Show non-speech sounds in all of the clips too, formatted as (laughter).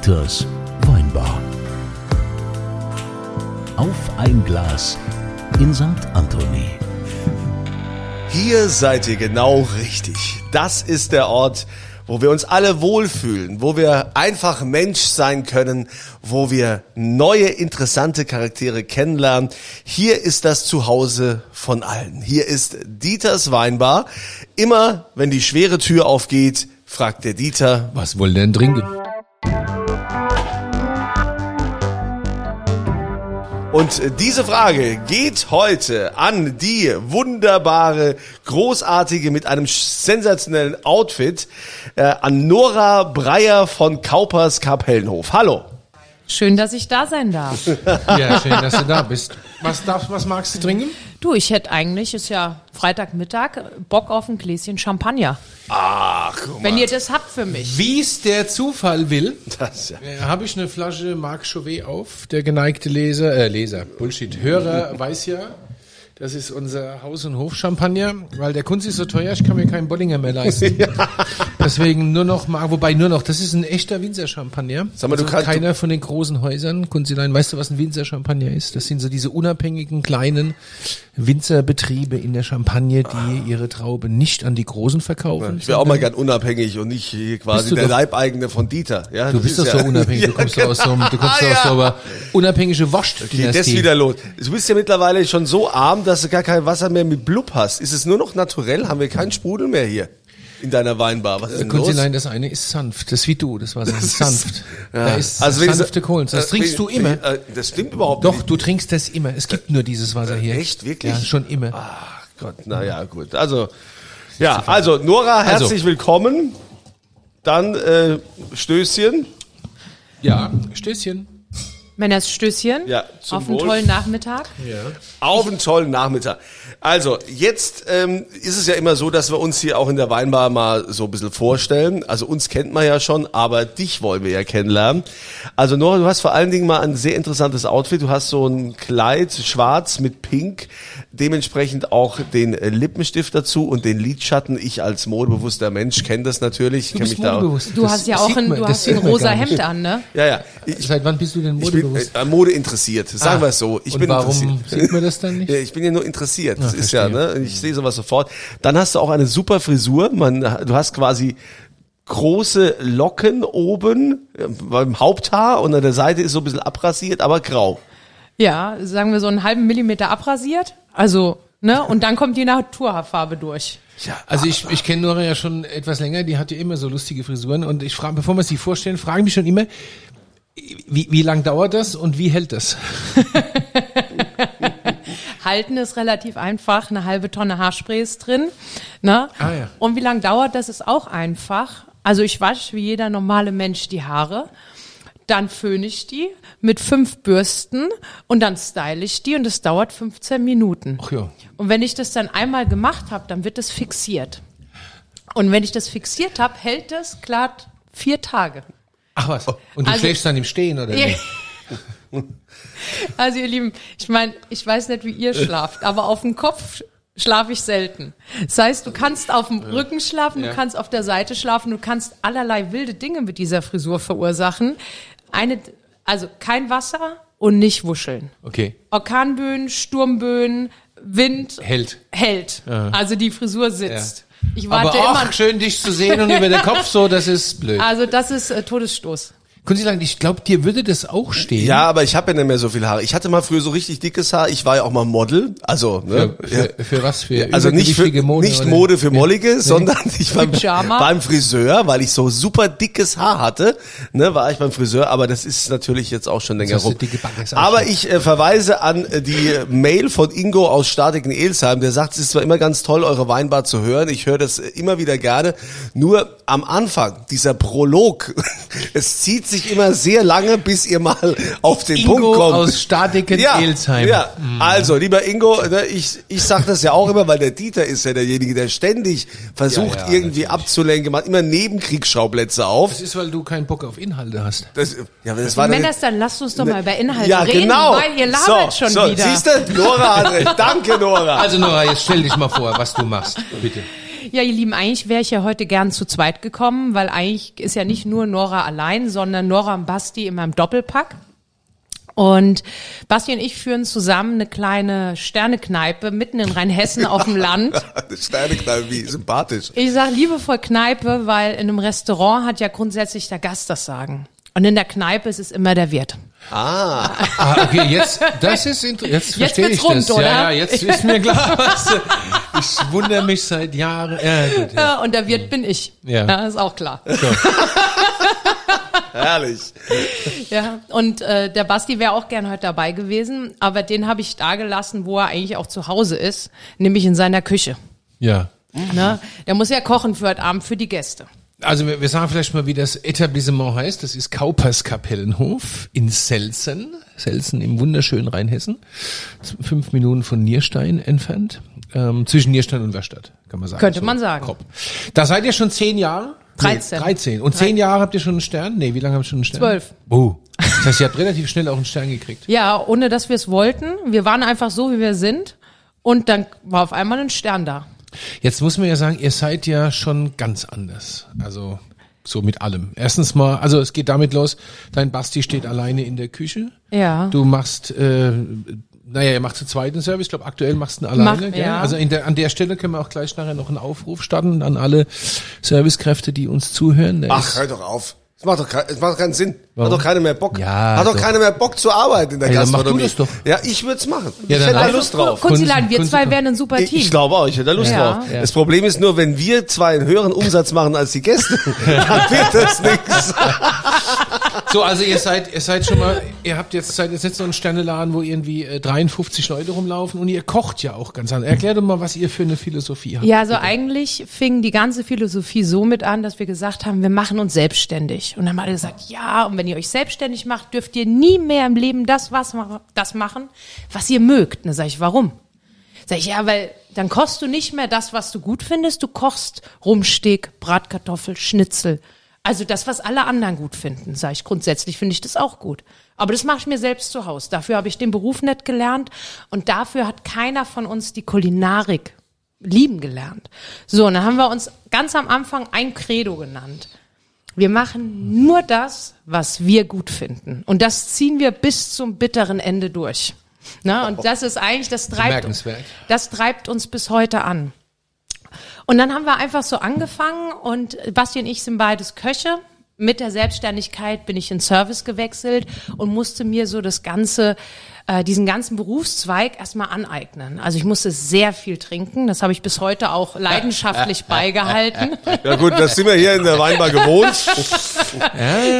Dieters Weinbar. Auf ein Glas in St. Anthony. Hier seid ihr genau richtig. Das ist der Ort, wo wir uns alle wohlfühlen, wo wir einfach Mensch sein können, wo wir neue interessante Charaktere kennenlernen. Hier ist das Zuhause von allen. Hier ist Dieters Weinbar. Immer wenn die schwere Tür aufgeht, fragt der Dieter, Was wollen denn trinken? Und diese Frage geht heute an die wunderbare, großartige, mit einem sensationellen Outfit, äh, an Nora Breyer von Kaupers Kapellenhof. Hallo. Schön, dass ich da sein darf. Ja, schön, dass du da bist. Was darfst, was magst du trinken? Du, ich hätte eigentlich, ist ja Freitagmittag, Bock auf ein Gläschen Champagner. Ach, guck Wenn mal. ihr das habt für mich. Wie es der Zufall will, Das, ja. äh, habe ich eine Flasche Marc Chauvet auf. Der geneigte Leser, äh, Leser, Bullshit, Hörer (laughs) weiß ja, das ist unser Haus- und Hof-Champagner, weil der Kunst ist so teuer, ich kann mir keinen Bollinger mehr leisten. (laughs) Deswegen nur noch mal, wobei nur noch, das ist ein echter Winzer-Champagner. Sag mal, du also kannst- keiner von den großen Häusern, Kunzilein, weißt du, was ein Winzer-Champagner ist? Das sind so diese unabhängigen kleinen Winzerbetriebe in der Champagne, die ihre Traube nicht an die Großen verkaufen. Ich wäre auch mal gern unabhängig und nicht quasi du der doch- Leibeigene von Dieter. Ja, Du bist doch so ja- unabhängig, du (laughs) kommst doch aus so einem, du kommst Ah, doch aus ja. so einer unabhängige Geht Wasch-Dynastie. das wieder los. Du bist ja mittlerweile schon so arm, dass du gar kein Wasser mehr mit Blub hast. Ist es nur noch naturell? Haben wir keinen Sprudel mehr hier in deiner Weinbar? Was ist denn los? Kunzilein, das eine ist sanft, das ist wie du, das war Das ist- sanft. Ja. Da ist Also sanfte sa- Kohlensäure. Das äh, trinkst du immer. äh, Das stimmt überhaupt Doch, nicht. du trinkst das immer. Es gibt nur dieses Wasser hier. Echt? Wirklich? Ja, schon immer. Ach Gott, naja, gut. Also, ja, also Nora, herzlich Also. willkommen. Dann äh, Stößchen. Ja, Stößchen. Männers Stößchen. Ja, zum Auf einen Wohl. tollen Nachmittag. Auf einen tollen Nachmittag. Also, jetzt ähm, ist es ja immer so, dass wir uns hier auch in der Weinbar mal so ein bisschen vorstellen. Also uns kennt man ja schon, aber dich wollen wir ja kennenlernen. Also Nora, du hast vor allen Dingen mal ein sehr interessantes Outfit. Du hast so ein Kleid, schwarz mit pink, dementsprechend auch den äh, Lippenstift dazu und den Lidschatten. Ich als modebewusster Mensch kenne das natürlich. Du bist mich da auch- modebewusst. Du Das hast ja auch ein, du hast ein rosa. Hemd an, ne? Ja, ja. Ich, Seit wann bist du denn ich bin modebewusst? äh, Mode interessiert, sagen Ah. wir es so. Ich Und bin warum interessiert. sieht man das dann nicht? (laughs) Ja, Ich bin ja nur interessiert. Das ist ja, ne? Ich sehe sowas sofort. Dann hast du auch eine super Frisur. Man, du hast quasi große Locken oben äh, beim Haupthaar und an der Seite ist so ein bisschen abrasiert, aber grau. Ja, sagen wir so einen halben Millimeter abrasiert. Also, ne? Und dann kommt die Naturhaarfarbe durch. Ja, Also ich, ich kenne Nora ja schon etwas länger, die hat ja immer so lustige Frisuren und ich frage, bevor wir sie vorstellen, fragen mich schon immer, wie, wie lang dauert das und wie hält das? (laughs) Halten ist relativ einfach. Eine halbe Tonne Haarspray ist drin. Ne? Ah, ja. Und wie lange dauert das, ist auch einfach. Also ich wasche wie jeder normale Mensch die Haare. Dann föhne ich die mit fünf Bürsten und dann style ich die und es dauert 15 Minuten. Ach ja. Und wenn ich das dann einmal gemacht habe, dann wird es fixiert. Und wenn ich das fixiert habe, hält es glatt vier Tage. Ach was. Und du Also- schläfst dann im Stehen oder Ja. Also ihr Lieben, ich meine, ich weiß nicht, wie ihr schlaft, aber auf dem Kopf schlafe ich selten. Das heißt, du kannst auf dem Rücken schlafen, Ja. du kannst auf der Seite schlafen, du kannst allerlei wilde Dinge mit dieser Frisur verursachen. Eine, also kein Wasser und nicht wuscheln. Okay. Orkanböen, Sturmböen, Wind Hält. hält. Also die Frisur sitzt. Ich Aber warte auch immer. schön, dich zu sehen und (laughs) über den Kopf so, das ist blöd. Also das ist äh, Todesstoß. Kunzilein, ich glaube, dir würde das auch stehen. Ja, aber ich habe ja nicht mehr so viel Haare. Ich hatte mal früher so richtig dickes Haar. Ich war ja auch mal Model. Also, ne? Für, für, für was? Für Also nicht für Mode? nicht oder? Mode für Mollige, sondern (laughs) ich war Pyjama. beim Friseur, weil ich so super dickes Haar hatte, ne, war ich beim Friseur, aber das ist natürlich jetzt auch schon länger rum. Aber ich äh, verweise an äh, die Mail von Ingo aus Statik in Elsheim, der sagt, es ist zwar immer ganz toll, eure Weinbar zu hören, ich höre das äh, immer wieder gerne, nur am Anfang, dieser Prolog, (laughs) es zieht sich immer sehr lange, bis ihr mal auf den Ingo Punkt kommt. aus Stadiken Elsheim. Ja, also lieber Ingo, ne, ich, ich sag das ja auch immer, weil der Dieter ist ja derjenige, der ständig versucht, Ja, ja, irgendwie abzulenken, macht immer Nebenkriegsschauplätze auf. Das ist, weil du keinen Bock auf Inhalte hast. Das, ja, aber das war Wenn dann- das dann lasst uns doch mal über Inhalte ja, reden, genau. weil ihr labert so, schon so, wieder. Siehst du, Nora hat recht. (laughs) Danke, Nora. Also Nora, jetzt stell dich mal vor, was du machst, bitte. Ja, ihr Lieben, eigentlich wäre ich ja heute gern zu zweit gekommen, weil eigentlich ist ja nicht nur Nora allein, sondern Nora und Basti in meinem Doppelpack. Und Basti und ich führen zusammen eine kleine Sternekneipe mitten in Rheinhessen auf dem Land. (laughs) Sterneknall, wie sympathisch. Ich sage liebevoll Kneipe, weil in einem Restaurant hat ja grundsätzlich der Gast das Sagen. Und in der Kneipe ist es immer der Wirt. Ah, Ah, okay, jetzt, das ist jetzt verstehe wird's ich rund, das. oder? Ja, ja, jetzt (laughs) ist mir klar, was, ich wundere mich seit Jahren. Ja, gut, ja. Ja, und der Wirt bin ich. Ja. ist auch klar. (laughs) herrlich. Ja, und äh, der Basti wäre auch gern heute dabei gewesen, aber den habe ich da gelassen, wo er eigentlich auch zu Hause ist, nämlich in seiner Küche. ja. Ne? Der muss ja kochen für heute Abend für die Gäste. Also wir, wir sagen vielleicht mal, wie das Etablissement heißt. Das ist Kaupers Kapellenhof in Selzen. Selzen im wunderschönen Rheinhessen. Fünf Minuten von Nierstein entfernt. Ähm, zwischen Nierstein und Werstadt, kann man sagen. Könnte man sagen. grob. Da seid ihr schon zehn Jahre? 13. Nee, 13. Und zehn Jahre habt ihr schon einen Stern? Nee, wie lange habt ihr schon einen Stern? Zwölf. Oh. Das heißt, ihr habt relativ schnell auch einen Stern gekriegt. Ja, ohne dass wir es wollten. Wir waren einfach so, wie wir sind. Und dann war auf einmal ein Stern da. Jetzt muss man ja sagen, ihr seid ja schon ganz anders. Also so mit allem. Erstens mal, also es geht damit los, dein Basti steht alleine in der Küche. Ja. Du machst, äh, naja, ihr macht zu zweiten Service, ich glaube aktuell machst du ihn alleine. Mach- gell? ja. Also in der, an der Stelle können wir auch gleich nachher noch einen Aufruf starten an alle Servicekräfte, die uns zuhören. Der Ach, ist- hör doch auf. Es macht doch, kein, es macht doch keinen Sinn. Warum? Hat doch keiner mehr Bock. Ja, Hat doch, doch. keiner mehr Bock zu arbeiten in der Ey, dann mach du Gastronomie. das doch. Ja, ich würde es machen. Ja, ich dann hätte da Lust drauf. Kunzilein, wir zwei wären ein super Ich, Team. ich glaube auch, ich hätte da Lust Ja. drauf. Das Problem ist nur, wenn wir zwei einen höheren Umsatz machen als die Gäste, (laughs) dann wird das nichts. So, also ihr seid, ihr seid schon mal, ihr habt jetzt, seid jetzt nicht so ein Sterneladen, wo irgendwie äh, 53 Leute rumlaufen und ihr kocht ja auch ganz anders. Erklär doch mal, was ihr für eine Philosophie habt. Ja, also eigentlich fing die ganze Philosophie so mit an, dass wir gesagt haben, wir machen uns selbstständig. Und dann haben alle gesagt, ja, und wenn ihr euch selbstständig macht, dürft ihr nie mehr im Leben das, was, das machen, was ihr mögt. Und dann sage ich, warum? Sag ich, ja, weil dann kochst du nicht mehr das, was du gut findest, du kochst Rumsteak, Bratkartoffel, Schnitzel. Also das, was alle anderen gut finden, sage ich. Grundsätzlich finde ich das auch gut. Aber das mache ich mir selbst zu Hause. Dafür habe ich den Beruf nicht gelernt und dafür hat keiner von uns die Kulinarik lieben gelernt. So, und dann haben wir uns ganz am Anfang ein Credo genannt. Wir machen nur das, was wir gut finden. Und das ziehen wir bis zum bitteren Ende durch. Na, und das ist eigentlich, das treibt, das treibt uns bis heute an. Und dann haben wir einfach so angefangen und Basti und ich sind beides Köche. Mit der Selbstständigkeit bin ich in Service gewechselt und musste mir so das ganze, äh, diesen ganzen Berufszweig erstmal aneignen. Also ich musste sehr viel trinken. Das habe ich bis heute auch leidenschaftlich (laughs) beigehalten. Ja gut, das sind wir hier in der Weinbar gewohnt. (laughs)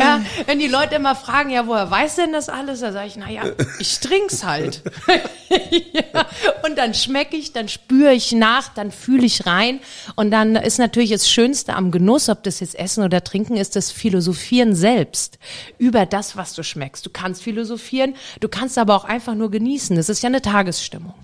Ja, wenn die Leute immer fragen, ja, woher weiß denn das alles? Da sage ich, na ja, ich trink's halt. (laughs) ja, und dann schmecke ich, dann spüre ich nach, dann fühle ich rein. Und dann ist natürlich das Schönste am Genuss, ob das jetzt Essen oder Trinken ist, das Philosophieren selbst über das, was du schmeckst. Du kannst philosophieren, du kannst aber auch einfach nur genießen. Das ist ja eine Tagesstimmung.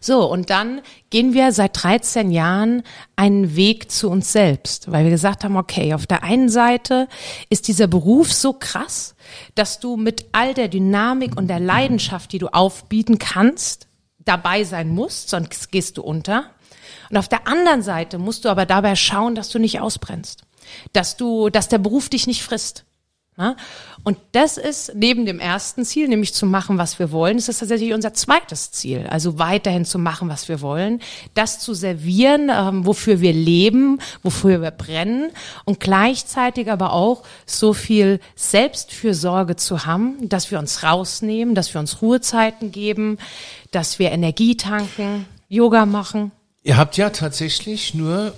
So, und dann gehen wir seit 13 Jahren einen Weg zu uns selbst, weil wir gesagt haben, okay, auf der einen Seite ist dieser Beruf so krass, dass du mit all der Dynamik und der Leidenschaft, die du aufbieten kannst, dabei sein musst, sonst gehst du unter. Und auf der anderen Seite musst du aber dabei schauen, dass du nicht ausbrennst, dass du, dass der Beruf dich nicht frisst. Na? Und das ist neben dem ersten Ziel, nämlich zu machen, was wir wollen, ist das tatsächlich unser zweites Ziel. Also weiterhin zu machen, was wir wollen, das zu servieren, ähm, wofür wir leben, wofür wir brennen und gleichzeitig aber auch so viel Selbstfürsorge zu haben, dass wir uns rausnehmen, dass wir uns Ruhezeiten geben, dass wir Energie tanken, Yoga machen. Ihr habt ja tatsächlich nur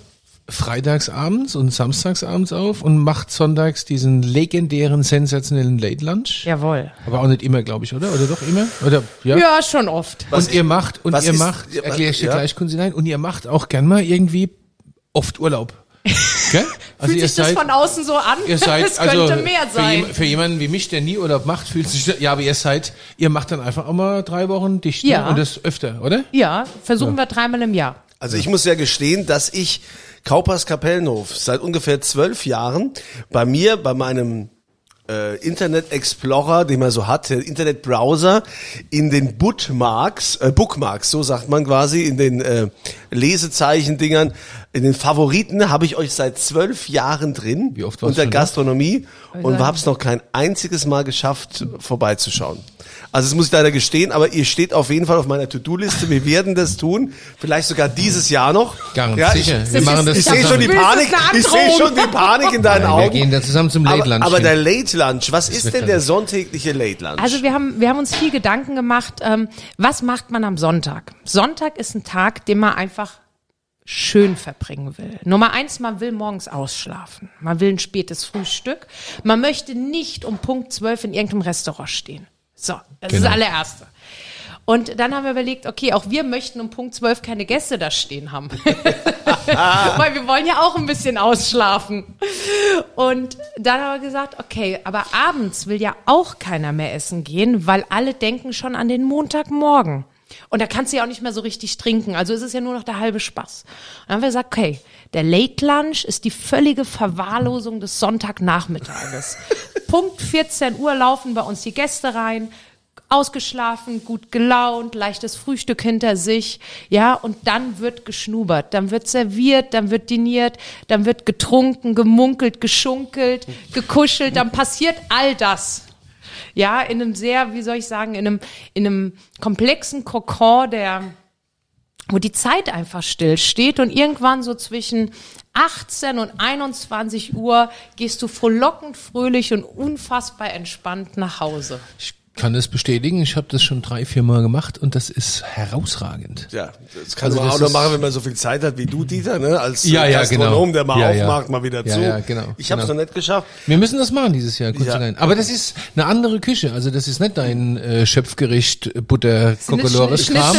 freitagsabends und samstagsabends auf und macht sonntags diesen legendären, sensationellen Late Lunch. Jawohl. Aber auch nicht immer, glaube ich, oder? Oder doch immer? Oder ja? Ja, schon oft. und ihr macht und was ihr ist- macht, ja, erkläre ich dir ja. gleich Kunzilein, und ihr macht auch gern mal irgendwie oft Urlaub. (laughs) Gell? Also Fühlt ihr sich das seid, von außen so an? ihr seid (laughs) es also könnte mehr für, sein. jem- für jemanden wie mich, der nie Urlaub macht, fühlt sich ja, aber ihr seid, ihr macht dann einfach auch mal drei Wochen dicht ne? Ja. und das öfter, oder? Ja, versuchen wir dreimal im Jahr. Also ich muss ja gestehen, dass ich Kaupers Kapellenhof seit ungefähr zwölf Jahren bei mir, bei meinem äh, Internet Explorer, den man so hat, der Internet Browser, in den Bookmarks, äh, Bookmarks, so sagt man quasi, in den äh, Lesezeichen-Dingern, in den Favoriten habe ich euch seit zwölf Jahren drin. Wie oft Unter schon da? Gastronomie und habe es noch kein einziges Mal geschafft, vorbeizuschauen. Also das muss ich leider gestehen, aber ihr steht auf jeden Fall auf meiner To-Do-Liste. Wir werden das tun, vielleicht sogar dieses Jahr noch. Ganz ja, sicher. Ich, Wir ich, machen das ich sehe schon die. Panik. Ich sehe schon die Panik in deinen Wir Augen. gehen da zusammen zum Late Aber, Lunch. aber hin. der Late Lunch, was ist denn der sonntägliche Late Lunch? Also wir haben, wir haben uns viel Gedanken gemacht, ähm, was macht man am Sonntag? Sonntag ist ein Tag, den man einfach schön verbringen will. Nummer eins, man will morgens ausschlafen. Man will ein spätes Frühstück. Man möchte nicht um Punkt 12 in irgendeinem Restaurant stehen. So, das ist Genau. das allererste. Und dann haben wir überlegt, okay, auch wir möchten um Punkt 12 keine Gäste da stehen haben. (laughs) Weil wir wollen ja auch ein bisschen ausschlafen. Und dann haben wir gesagt, okay, aber abends will ja auch keiner mehr essen gehen, weil alle denken schon an den Montagmorgen. Und da kannst du ja auch nicht mehr so richtig trinken. Also ist es ja nur noch der halbe Spaß. Und dann haben wir gesagt, okay, der Late Lunch ist die völlige Verwahrlosung des Sonntagnachmittages. (laughs) Punkt 14 Uhr laufen bei uns die Gäste rein, ausgeschlafen, gut gelaunt, leichtes Frühstück hinter sich, ja, und dann wird geschnubert, dann wird serviert, dann wird diniert, dann wird getrunken, gemunkelt, geschunkelt, gekuschelt, dann passiert all das. Ja, in einem sehr, wie soll ich sagen, in einem, in einem komplexen Kokon, der, wo die Zeit einfach still steht und irgendwann so zwischen 18 und 21 Uhr gehst du frohlockend, fröhlich und unfassbar entspannt nach Hause. Ich kann das bestätigen. Ich habe das schon drei, vier Mal gemacht und das ist herausragend. ja, das kann Also man das auch nur ist- machen, wenn man so viel Zeit hat wie du, Dieter, ne? als Ja, ja, Gastronom, genau. der mal Ja, ja. aufmacht, mal wieder Ja, zu. ja, genau, Ich habe es genau. noch nicht geschafft. Wir müssen das machen dieses Jahr, kurz klein. Aber das ist eine andere Küche. Also das ist nicht dein äh, Schöpfgericht Butter Kokolores Kram.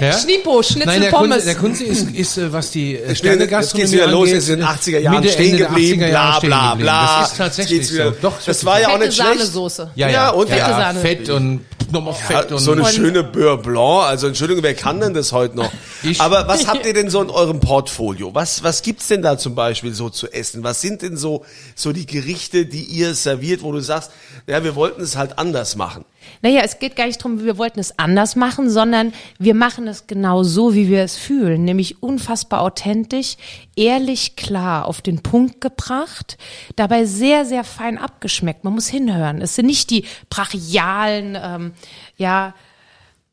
Ja? Schnippo, Schnitzel, Nein, der Kunze, Pommes. der Kunze ist, ist äh, was die äh, Jetzt Sternegastronomie geht's wieder los, angeht, ist in den 80er Jahren Mitte, stehen geblieben, 80er bla Jahre stehen bla geblieben. bla. Das ist tatsächlich so. Doch, das war ja auch nicht schlecht. Sahnesoße. Ja, und ja. Fett und nochmal Fett Ja, und so eine schöne Beurre Blanc, also Entschuldigung, wer kann denn das heute noch? (laughs) Ich. Aber was (laughs) habt ihr denn so in eurem Portfolio? Was, was gibt's denn da zum Beispiel so zu essen? Was sind denn so, so die Gerichte, die ihr serviert, wo du sagst, ja, wir wollten es halt anders machen? Naja, es geht gar nicht darum, wir wollten es anders machen, sondern wir machen es genau so, wie wir es fühlen, nämlich unfassbar authentisch, ehrlich, klar, auf den Punkt gebracht, dabei sehr, sehr fein abgeschmeckt. Man muss hinhören. Es sind nicht die brachialen, ähm, ja,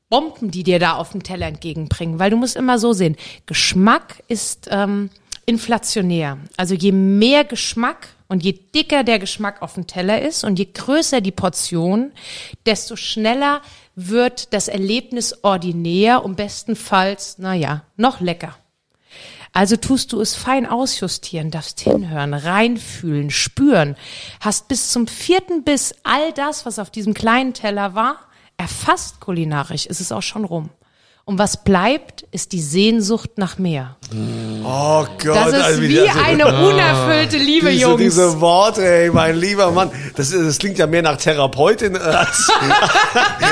Bomben, die dir da auf dem Teller entgegenbringen, weil du musst immer so sehen, Geschmack ist ähm, inflationär. Also je mehr Geschmack und je dicker der Geschmack auf dem Teller ist und je größer die Portion, desto schneller wird das Erlebnis ordinär und bestenfalls, naja, noch lecker. Also tust du es fein ausjustieren, darfst hinhören, reinfühlen, spüren, hast bis zum vierten Biss all das, was auf diesem kleinen Teller war, erfasst kulinarisch, ist es auch schon rum. Und was bleibt, ist die Sehnsucht nach mehr. Oh Gott, Das ist Alter, wie also- eine (laughs) unerfüllte Liebe, diese, Jungs. diese Worte, ey, mein lieber Mann. Das, das klingt ja mehr nach Therapeutin (laughs) als,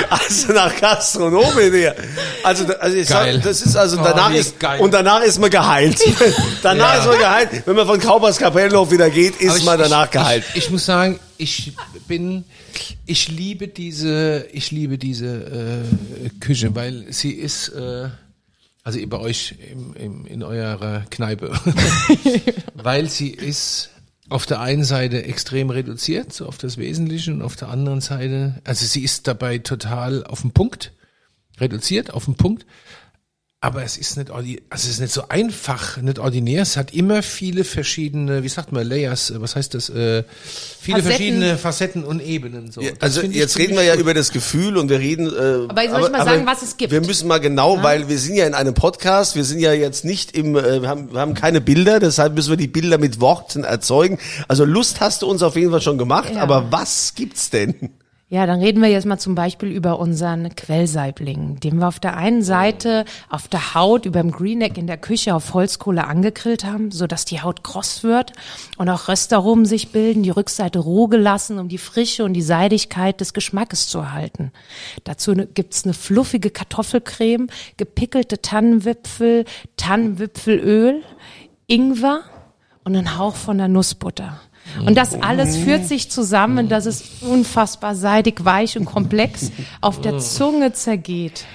als nach Gastronomin hier. Also, also ich Geil. Sag, das ist also Oh, danach wie ist geil. und danach ist man geheilt. (laughs) danach Ja. ist man geheilt. Wenn man von Kaupers Kapellenhof wieder geht, ist Aber ich- man danach ich, geheilt. Ich, ich muss sagen, ich bin, ich liebe diese, ich liebe diese äh, Küche, weil sie ist, äh, also bei euch im, im, in eurer Kneipe, (laughs) weil sie ist auf der einen Seite extrem reduziert, so auf das Wesentliche, und auf der anderen Seite, also sie ist dabei total auf den Punkt, reduziert auf den Punkt, aber es ist nicht, ordi- also es ist nicht so einfach, nicht ordinär. Es hat immer viele verschiedene, wie sagt man, Layers, äh, was heißt das? Äh, viele Facetten. verschiedene Facetten und Ebenen. So. Ja, also jetzt reden wir ja über das Gefühl und wir reden. Äh, Aber soll ich mal sagen, was es gibt? Wir müssen mal genau, weil wir sind ja in einem Podcast, wir sind ja jetzt nicht im, äh, wir, haben, wir haben keine Bilder, deshalb müssen wir die Bilder mit Worten erzeugen. Also Lust hast du uns auf jeden Fall schon gemacht, Ja. aber was gibt's denn? Ja, dann reden wir jetzt mal zum Beispiel über unseren Quellsaibling, den wir auf der einen Seite auf der Haut über dem Greenneck in der Küche auf Holzkohle angegrillt haben, so dass die Haut kross wird und auch Röstaromen sich bilden, die Rückseite roh gelassen, um die Frische und die Seidigkeit des Geschmackes zu erhalten. Dazu ne- gibt's eine fluffige Kartoffelcreme, gepickelte Tannenwipfel, Tannenwipfelöl, Ingwer und einen Hauch von der Nussbutter. Und das alles führt sich zusammen, dass es unfassbar seidig, weich und komplex auf der (laughs) Zunge zergeht.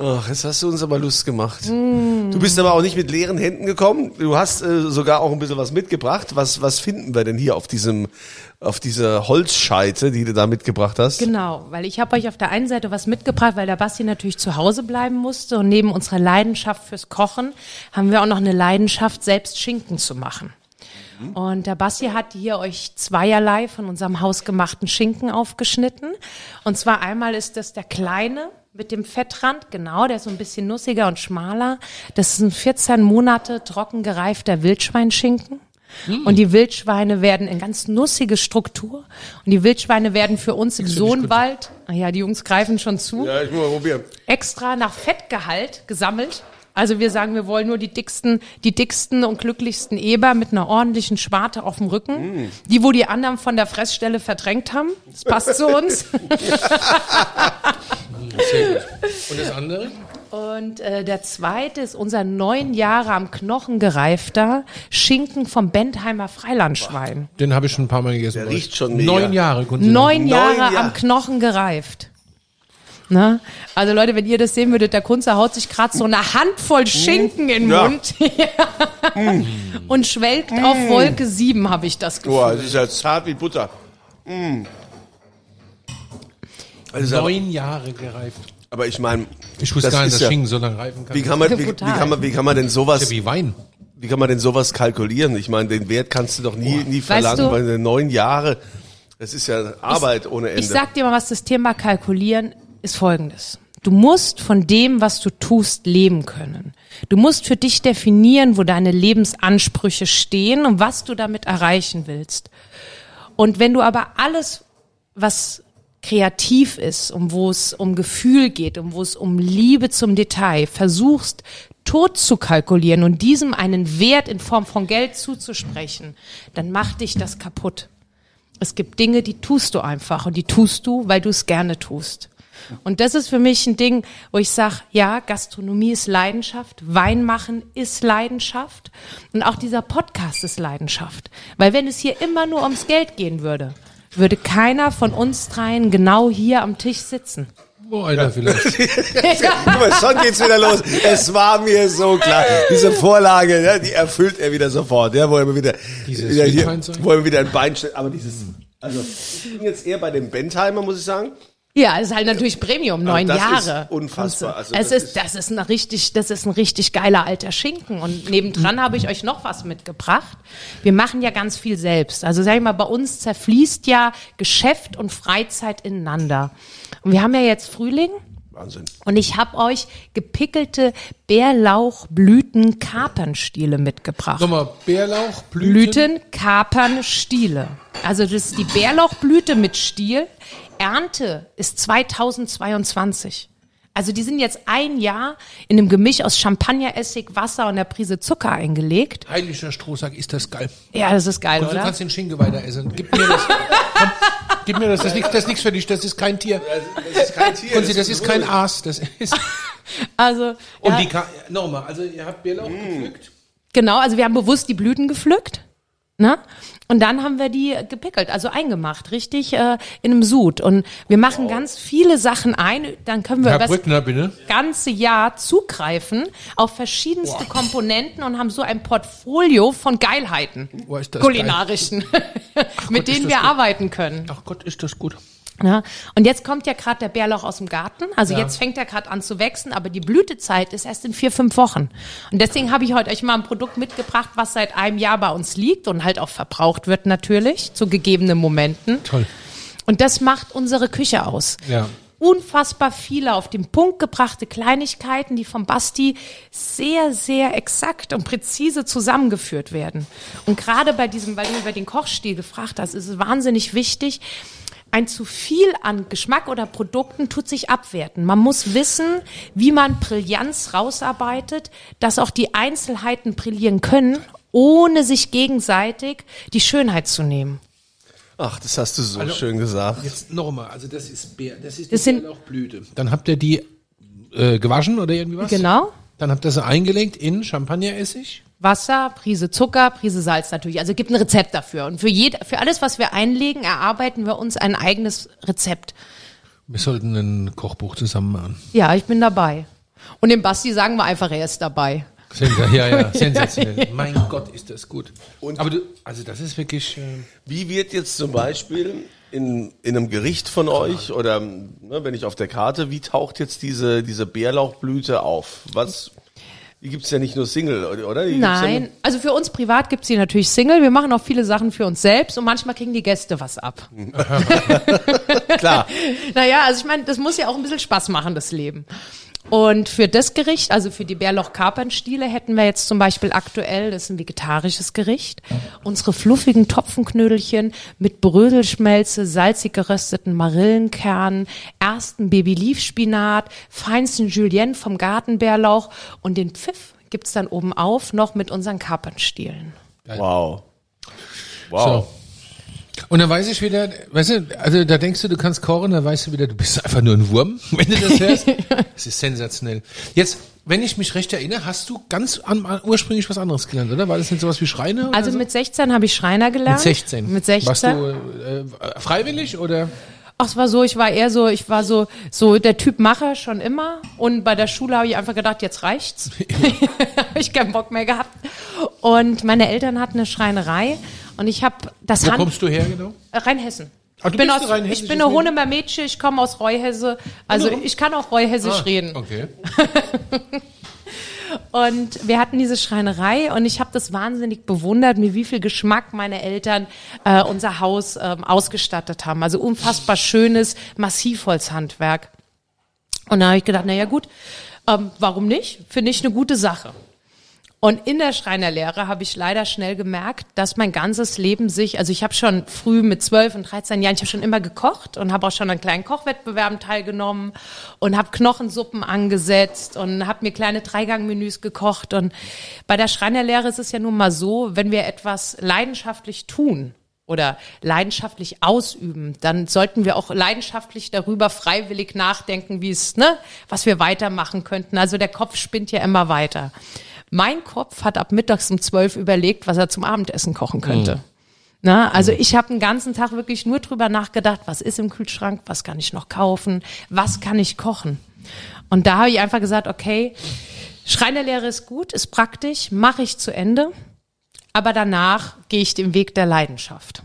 Ach, jetzt hast du uns aber Lust gemacht. Du bist aber auch nicht mit leeren Händen gekommen. Du hast äh, sogar auch ein bisschen was mitgebracht. Was, was finden wir denn hier auf diesem, auf dieser Holzscheite, die du da mitgebracht hast? Genau, weil ich habe euch auf der einen Seite was mitgebracht, weil der Basti natürlich zu Hause bleiben musste und neben unserer Leidenschaft fürs Kochen haben wir auch noch eine Leidenschaft, selbst Schinken zu machen. Und der Basti hat hier euch zweierlei von unserem hausgemachten Schinken aufgeschnitten. Und zwar einmal ist das der kleine mit dem Fettrand, genau, der ist so ein bisschen nussiger und schmaler. Das ist ein 14 Monate trocken gereifter Wildschweinschinken. Und die Wildschweine werden in ganz nussige Struktur. Und die Wildschweine werden für uns im Sohnwald, ah ja, die Jungs greifen schon zu, Ja, ich muss mal probieren. extra nach Fettgehalt gesammelt. Also wir sagen, wir wollen nur die dicksten, die dicksten und glücklichsten Eber mit einer ordentlichen Schwarte auf dem Rücken. Die, wo die anderen von der Fressstelle verdrängt haben. Das passt zu uns. (laughs) Und das andere? Und äh, der zweite ist unser neun Jahre am Knochen gereifter Schinken vom Bentheimer Freilandschwein. Den habe ich schon ein paar Mal gegessen. Der riecht schon mega. Neun Jahre. Neun Neun Jahre Jahre. am Knochen gereift. Ne? Also Leute, wenn ihr das sehen würdet, der Kunze haut sich gerade so eine Handvoll Schinken in den Ja. Mund (laughs) und schwelgt auf Wolke 7, habe ich das Gefühl. Boah, das ist ja zart wie Butter. Mm. Also, aber, Neun Jahre gereift. aber ich meine, Ich wusste das gar nicht, dass ja, Schinken so lange reifen kann. wie kann man, wie, wie kann man, wie kann man denn sowas, ja wie Wein. wie kann man denn sowas kalkulieren? Ich meine, den Wert kannst du doch nie, nie verlangen, du- weil neun Jahre, das ist ja Arbeit ohne Ende. Ich sag dir mal, was das Thema kalkulieren ist folgendes. Du musst von dem, was du tust, leben können. Du musst für dich definieren, wo deine Lebensansprüche stehen und was du damit erreichen willst. Und wenn du aber alles, was kreativ ist, um wo es um Gefühl geht, um wo es um Liebe zum Detail, versuchst tot zu kalkulieren und diesem einen Wert in Form von Geld zuzusprechen, dann macht dich das kaputt. Es gibt Dinge, die tust du einfach und die tust du, weil du es gerne tust. Und das ist für mich ein Ding, wo ich sage, ja, Gastronomie ist Leidenschaft, Wein machen ist Leidenschaft und auch dieser Podcast ist Leidenschaft. Weil wenn es hier immer nur ums Geld gehen würde, würde keiner von uns dreien genau hier am Tisch sitzen. Boah, Alter, vielleicht. (laughs) Guck mal, schon geht's wieder los. Es war mir so klar. Diese Vorlage, ja, die erfüllt er wieder sofort. Ja, wo er wieder, wieder hier, wo er wieder ein Bein stellt. Aber dieses, also, ich bin jetzt eher bei dem Bentheimer, muss ich sagen. Ja, es ist halt natürlich Premium, neun das ist Jahre. unfassbar. Also es das ist, das ist ein richtig, das ist ein richtig geiler alter Schinken. Und nebendran habe ich euch noch was mitgebracht. Wir machen ja ganz viel selbst. Also sag ich mal, bei uns zerfließt ja Geschäft und Freizeit ineinander. Und wir haben ja jetzt Frühling. Wahnsinn. Und ich habe euch gepickelte Bärlauchblüten-Kapernstiele mitgebracht. Nochmal, Bärlauch, Blüten. Blüten, Kapern, Stiele. Also das ist die Bärlauchblüte mit Stiel. Ernte ist 2022. Also die sind jetzt ein Jahr in einem Gemisch aus Champagneressig, Wasser und einer Prise Zucker eingelegt. Heiliger Strohsack, ist das geil. Ja, das ist geil, Und du oder? kannst den Schinken weiter essen. Gib mir das. Komm, gib mir das. Das ist nichts, das ist nichts für dich. Das ist kein Tier. Das ist kein Tier. Und sie, das ist kein Aas. Das ist. (laughs) Also Und ja, die kann, nochmal, also ihr habt Bärlauch gepflückt. genau, also wir haben bewusst die Blüten gepflückt. Ne? Und dann haben wir die gepickelt, also eingemacht, richtig äh, in einem Sud. Und wir machen ganz viele Sachen ein, dann können wir Herr übers Brückner, bitte. ganze Jahr zugreifen auf verschiedenste Komponenten und haben so ein Portfolio von Geilheiten, das kulinarischen, (laughs) mit Gott, ist denen das wir gut. arbeiten können. Ach Gott, ist das gut. Ja, und jetzt kommt ja gerade der Bärlauch aus dem Garten. Also Ja. jetzt fängt er gerade an zu wachsen, aber die Blütezeit ist erst in vier, fünf Wochen. Und deswegen habe ich heute euch mal ein Produkt mitgebracht, was seit einem Jahr bei uns liegt und halt auch verbraucht wird natürlich zu gegebenen Momenten. Toll. Und das macht unsere Küche aus. Ja. Unfassbar viele auf den Punkt gebrachte Kleinigkeiten, die vom Basti sehr, sehr exakt und präzise zusammengeführt werden. Und gerade bei diesem, weil du über den Kochstil gefragt hast, ist es wahnsinnig wichtig, ein zu viel an Geschmack oder Produkten tut sich abwerten. Man muss wissen, wie man Brillanz rausarbeitet, dass auch die Einzelheiten brillieren können, ohne sich gegenseitig die Schönheit zu nehmen. Ach, das hast du so Also- schön gesagt. Jetzt nochmal, also das ist Bär, das ist die Das sind- Bärlauchblüte. Dann habt ihr die äh, gewaschen oder irgendwie was? Genau. Dann habt ihr sie eingelegt in Champagneressig. Wasser, Prise Zucker, Prise Salz natürlich. Also es gibt ein Rezept dafür. Und für, jed für alles, was wir einlegen, erarbeiten wir uns ein eigenes Rezept. Wir sollten ein Kochbuch zusammen machen. Ja, ich bin dabei. Und dem Basti sagen wir einfach, er ist dabei. Ja, ja, (laughs) sensationell. mein Gott, ist das gut. Aber du, also das ist wirklich. Äh, Wie wird jetzt zum Beispiel in, in einem Gericht von euch oder ne, wenn ich auf der Karte, wie taucht jetzt diese, diese Bärlauchblüte auf? Was, die gibt's ja nicht nur Single, oder? Die gibt's ja Nein, also für uns privat gibt's die natürlich Single. Wir machen auch viele Sachen für uns selbst und manchmal kriegen die Gäste was ab. (laughs) Klar. (laughs) Naja, also ich meine, das muss ja auch ein bisschen Spaß machen, das Leben. Und für das Gericht, also für die Bärlauch-Kapernstiele, hätten wir jetzt zum Beispiel aktuell, das ist ein vegetarisches Gericht, unsere fluffigen Topfenknödelchen mit Brödelschmelze, salzig gerösteten Marillenkernen, ersten Baby-Leaf-Spinat, feinsten Julienne vom Gartenbärlauch und den Pfiff gibt's dann oben auf noch mit unseren Kapernstielen. Wow. Wow. So. Und dann weiß ich wieder, weißt du, also da denkst du, du kannst kochen, dann weißt du wieder, du bist einfach nur ein Wurm, (laughs) wenn du das hörst. (laughs) Das ist sensationell. Jetzt, wenn ich mich recht erinnere, hast du ganz an, an, ursprünglich was anderes gelernt, oder? War das nicht sowas wie Schreiner? Also so? mit 16 habe ich Schreiner gelernt. mit 16. Mit 16. Warst du äh, freiwillig oder? Ach, es war so, ich war eher so, ich war so, so der Typ Macher schon immer. Und bei der Schule habe ich einfach gedacht, jetzt reicht's. (laughs) habe ich keinen Bock mehr gehabt. Und meine Eltern hatten eine Schreinerei und ich habe das Wo Hand kommst du her genau? äh, Rheinhessen. Du ich bin, aus, ich bin eine? Honemer Mädchen, ich komme aus Reuhesse. Also Hallo. ich kann auch Reuhessisch Ah, reden. Okay. (laughs) Und wir hatten diese Schreinerei und ich habe das wahnsinnig bewundert, mit wie viel Geschmack meine Eltern äh, unser Haus ähm, ausgestattet haben. Also unfassbar schönes Massivholzhandwerk. Und da habe ich gedacht, naja gut, ähm, warum nicht? Finde ich eine gute Sache. Und in der Schreinerlehre habe ich leider schnell gemerkt, dass mein ganzes Leben sich, also ich habe schon früh mit 12 und 13 Jahren, ich habe schon immer gekocht und habe auch schon an kleinen Kochwettbewerben teilgenommen und habe Knochensuppen angesetzt und habe mir kleine Dreigangmenüs gekocht. Und bei der Schreinerlehre ist es ja nun mal so, wenn wir etwas leidenschaftlich tun, oder leidenschaftlich ausüben, dann sollten wir auch leidenschaftlich darüber freiwillig nachdenken, wie es, ne, was wir weitermachen könnten. Also der Kopf spinnt ja immer weiter. Mein Kopf hat ab mittags um zwölf überlegt, was er zum Abendessen kochen könnte. Na, also ich habe den ganzen Tag wirklich nur drüber nachgedacht, was ist im Kühlschrank, was kann ich noch kaufen, was kann ich kochen. Und da habe ich einfach gesagt, okay, Schreinerlehre ist gut, ist praktisch, mache ich zu Ende, aber danach gehe ich den Weg der Leidenschaft.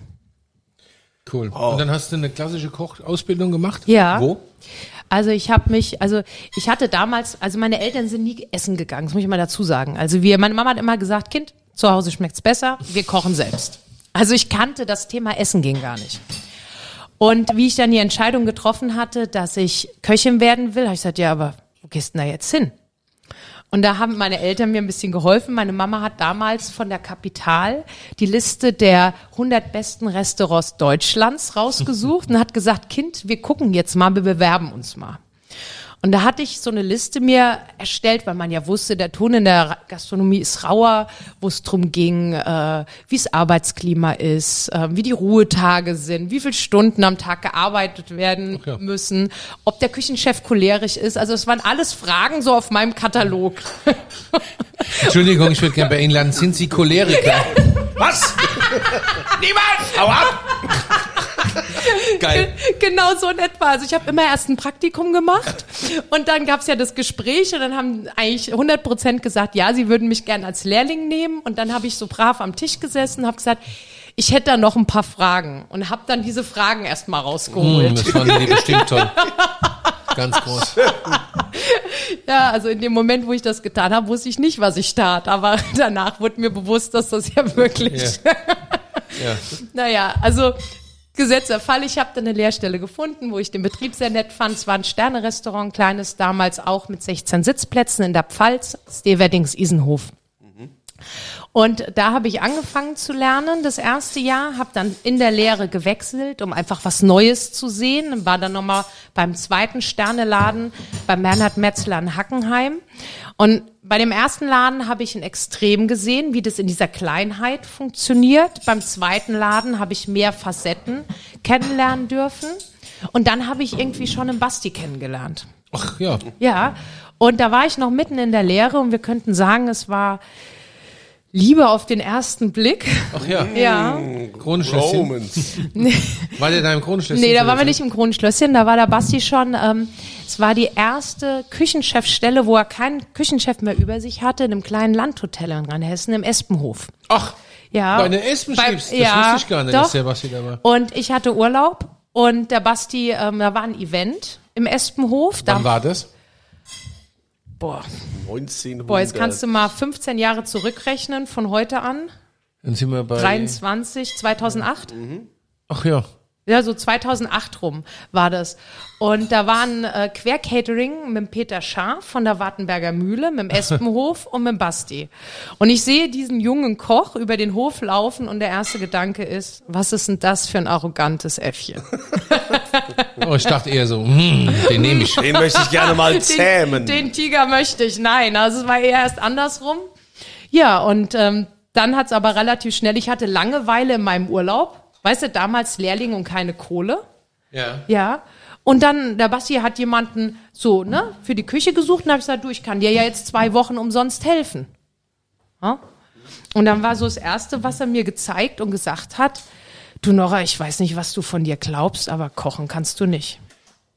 Cool. Und dann hast du eine klassische Kochausbildung gemacht? Ja. Wo? Also ich habe mich, also ich hatte damals, also meine Eltern sind nie essen gegangen, das muss ich mal dazu sagen. Also wir, meine Mama hat immer gesagt, Kind, zu Hause schmeckt's besser, wir kochen selbst. Also ich kannte das Thema Essen ging gar nicht. Und wie ich dann die Entscheidung getroffen hatte, dass ich Köchin werden will, habe ich gesagt, ja, aber wo gehst denn da jetzt hin? Und da haben meine Eltern mir ein bisschen geholfen. Meine Mama hat damals von der Kapital die Liste der 100 besten Restaurants Deutschlands rausgesucht (laughs) und hat gesagt, Kind, wir gucken jetzt mal, wir bewerben uns mal. Und da hatte ich so eine Liste mir erstellt, weil man ja wusste, der Ton in der Gastronomie ist rauer, wo es drum ging, äh, wie es Arbeitsklima ist, äh, wie die Ruhetage sind, wie viele Stunden am Tag gearbeitet werden ja. müssen, ob der Küchenchef cholerisch ist. Also es waren alles Fragen so auf meinem Katalog. (laughs) Entschuldigung, ich würde gerne bei Ihnen landen. Sind Sie Choleriker? (laughs) Was? (laughs) Niemand! Hau ab! Geil. (laughs) genau so in etwa. Also ich habe immer erst ein Praktikum gemacht und dann gab's ja das Gespräch und dann haben eigentlich 100 Prozent gesagt, ja, sie würden mich gern als Lehrling nehmen und dann habe ich so brav am Tisch gesessen und habe gesagt, ich hätte da noch ein paar Fragen und habe dann diese Fragen erst mal Hm, rausgeholt. das fanden die bestimmt toll. (laughs) Ganz groß. Ja, also in dem Moment, wo ich das getan habe, wusste ich nicht, was ich tat, aber danach wurde mir bewusst, dass das ja wirklich Ja. (laughs) Naja, also gesetzter Fall, ich habe dann eine Lehrstelle gefunden, wo ich den Betrieb sehr nett fand. Es war ein Sternerestaurant, kleines damals auch mit 16 Sitzplätzen in der Pfalz, Steveddings Isenhof. Und da habe ich angefangen zu lernen, das erste Jahr, habe dann in der Lehre gewechselt, um einfach was Neues zu sehen. War dann nochmal beim zweiten Sterneladen bei Bernhard Metzler in Hackenheim. Und bei dem ersten Laden habe ich ein Extrem gesehen, wie das in dieser Kleinheit funktioniert. Beim zweiten Laden habe ich mehr Facetten kennenlernen dürfen. Und dann habe ich irgendwie schon einen Basti kennengelernt. Ach ja. Ja, und da war ich noch mitten in der Lehre und wir könnten sagen, es war Liebe auf den ersten Blick. Ach ja, (laughs) Ja. Kronenschlösschen. Romans. War der da im Kronenschlösschen? Nee, da waren wir nicht im Kronenschlösschen, da war der Basti schon. Ähm, es war die erste Küchenchefstelle, wo er keinen Küchenchef mehr über sich hatte, in einem kleinen Landhotel in Rheinhessen, im Espenhof. Ach, Ja. bei den Espenchiefs. Das ja, wusste ich gar nicht, doch. dass der Basti da war. Und ich hatte Urlaub und der Basti, ähm, da war ein Event im Espenhof. Da, Wann war das? Boah, 1900. boah, jetzt kannst du mal 15 Jahre zurückrechnen von heute an. Dann sind wir bei... 23, 2008. Ach ja. Ja, so 2008 rum war das. Und da waren äh, Quercatering mit dem Peter Scharf von der Wartenberger Mühle, mit dem Espenhof und mit dem Basti. Und ich sehe diesen jungen Koch über den Hof laufen und der erste Gedanke ist, was ist denn das für ein arrogantes Äffchen? (laughs) Oh, ich dachte eher so, hm, den nehme ich. Den möchte ich gerne mal (laughs) zähmen. Den, den Tiger möchte ich. Nein, also es war eher erst andersrum. Ja, und ähm, dann hat's aber relativ schnell, ich hatte Langeweile in meinem Urlaub. Weißt du, damals Lehrling und keine Kohle. Ja. Ja. Und dann, der Basti hat jemanden so, ne, für die Küche gesucht und habe ich gesagt, du, ich kann dir ja jetzt zwei Wochen umsonst helfen. Ja? Und dann war so das Erste, was er mir gezeigt und gesagt hat, du Nora, ich weiß nicht, was du von dir glaubst, aber kochen kannst du nicht.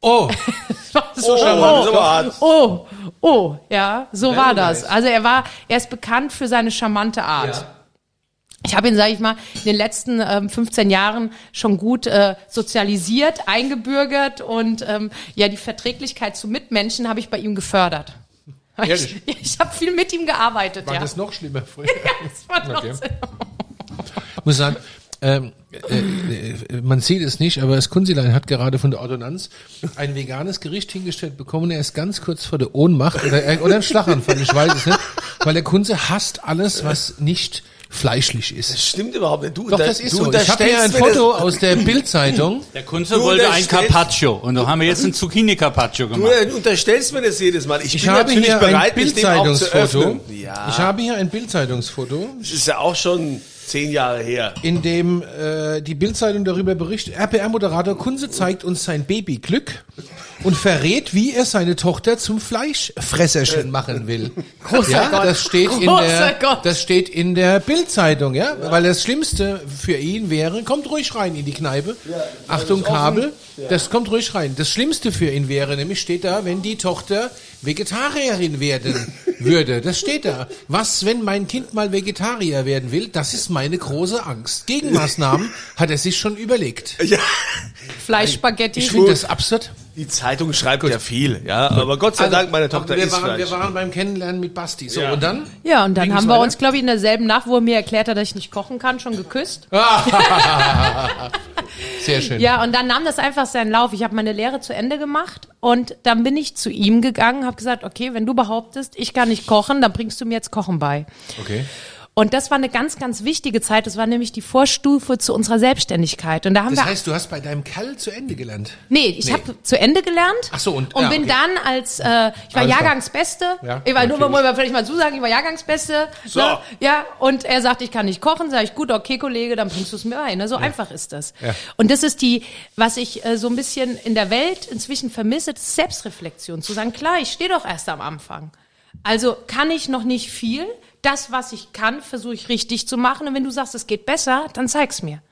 Oh, (laughs) So Mann, so hart. oh, oh, ja, so war das. Also er war, er ist bekannt für seine charmante Art. Ich habe ihn, sage ich mal, in den letzten ähm, 15 Jahren schon gut äh, sozialisiert, eingebürgert und ähm, ja, die Verträglichkeit zu Mitmenschen habe ich bei ihm gefördert. (laughs) Ehrlich? Ich, ich habe viel mit ihm gearbeitet, war ja. das noch schlimmer (laughs) früher? Das war noch Okay. sehr- Ich muss sagen, ähm, äh, äh, man sieht es nicht, aber das Kunzilein hat gerade von der Ordonnanz ein veganes Gericht hingestellt bekommen. Er ist ganz kurz vor der Ohnmacht oder, äh, oder ein Schlaganfall, ich weiß es nicht. Weil der Kunze hasst alles, was nicht fleischlich ist. Stimmt überhaupt nicht. Du, Doch, das ist du so. Ich habe hier ein Foto aus der Bildzeitung. (laughs) Der Kunze Du wollte ein Carpaccio und so haben wir jetzt ein Zucchini Carpaccio Du gemacht. äh, unterstellst mir das jedes Mal. Ich, Ich bin habe natürlich hier bereit, ein mich dem auch zu Bildzeitungsfoto. öffnen. Ja, Ich habe hier ein Bildzeitungsfoto. das ist ja auch schon zehn Jahre her. in dem äh, die Bildzeitung darüber berichtet, RPR-Moderator Kunze zeigt uns sein Babyglück und verrät, wie er seine Tochter zum Fleischfresserchen machen will. (laughs) Großer ja, Gott. das steht in Großer der Gott. das steht in der Bildzeitung, ja? weil das Schlimmste für ihn wäre, kommt ruhig rein in die Kneipe. Achtung Kabel, das kommt ruhig rein. Das Schlimmste für ihn wäre nämlich steht da, wenn die Tochter Vegetarierin werden würde. Das steht da. Was, wenn mein Kind mal Vegetarier werden will? Das ist meine große Angst. Gegenmaßnahmen (laughs) hat er sich schon überlegt. Ja, Fleischspaghetti. Ich finde das absurd. Die Zeitung schreibt ja viel, ja, aber Gott sei Dank, meine Tochter wir ist waren, wir waren beim Kennenlernen mit Basti. So, Ja. und dann? ja, und dann haben wir weiter? uns, glaube ich, in derselben Nacht, wo er mir erklärt hat, dass ich nicht kochen kann, schon geküsst. (laughs) Sehr schön. Ja, und dann nahm das einfach seinen Lauf. Ich habe meine Lehre zu Ende gemacht und dann bin ich zu ihm gegangen, habe gesagt, okay, wenn du behauptest, ich kann nicht kochen, dann bringst du mir jetzt Kochen bei. Okay. Und das war eine ganz, ganz wichtige Zeit. Das war nämlich die Vorstufe zu unserer Selbstständigkeit. Und da haben Das wir heißt, du hast bei deinem Kerl zu Ende gelernt. Nee, ich Nee. habe zu Ende gelernt Ach so, und- und ja, bin okay. dann als äh, ich war Alles. Jahrgangsbeste. Ja, ich war nur muss man vielleicht mal zusagen, ich war Jahrgangsbeste. So. Ne? Ja, und er sagt, ich kann nicht kochen, sage ich, gut, okay, Kollege, dann bringst du es mir bei. Ne? So einfach ist das. Ja. Und das ist die, was ich äh, so ein bisschen in der Welt inzwischen vermisse, das ist Selbstreflexion. Zu sagen, klar, ich stehe doch erst am Anfang. Also kann ich noch nicht viel. Das, was ich kann, versuche ich richtig zu machen. Und wenn du sagst, es geht besser, dann zeig's mir.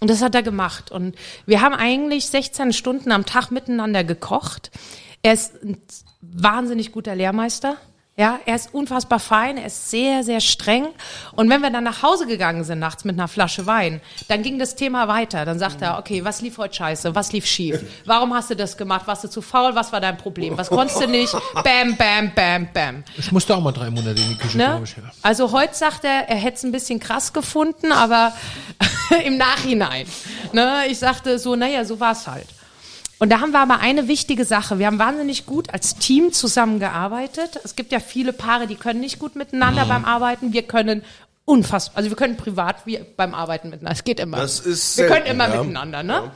Und das hat er gemacht. Und wir haben eigentlich 16 Stunden am Tag miteinander gekocht. Er ist ein wahnsinnig guter Lehrmeister. Ja, er ist unfassbar fein, er ist sehr, sehr streng. Und wenn wir dann nach Hause gegangen sind nachts mit einer Flasche Wein, dann ging das Thema weiter. Dann sagt er, okay, was lief heute scheiße? Was lief schief? Warum hast du das gemacht? Warst du zu faul? Was war dein Problem? Was konntest du nicht? Bam, bam, bam, bam. Ich musste auch mal drei Monate in die Küche, Ne? glaube ich. Ja. Also heute sagt er, er hätte es ein bisschen krass gefunden, aber (laughs) im Nachhinein. Ne? Ich sagte so, naja, so war es halt. Und da haben wir aber eine wichtige Sache. Wir haben wahnsinnig gut als Team zusammengearbeitet. Es gibt ja viele Paare, die können nicht gut miteinander beim Arbeiten. Wir können unfassbar, also wir können privat wie beim Arbeiten miteinander. Es geht immer. Das ist wir können selten, immer ja. miteinander, ne?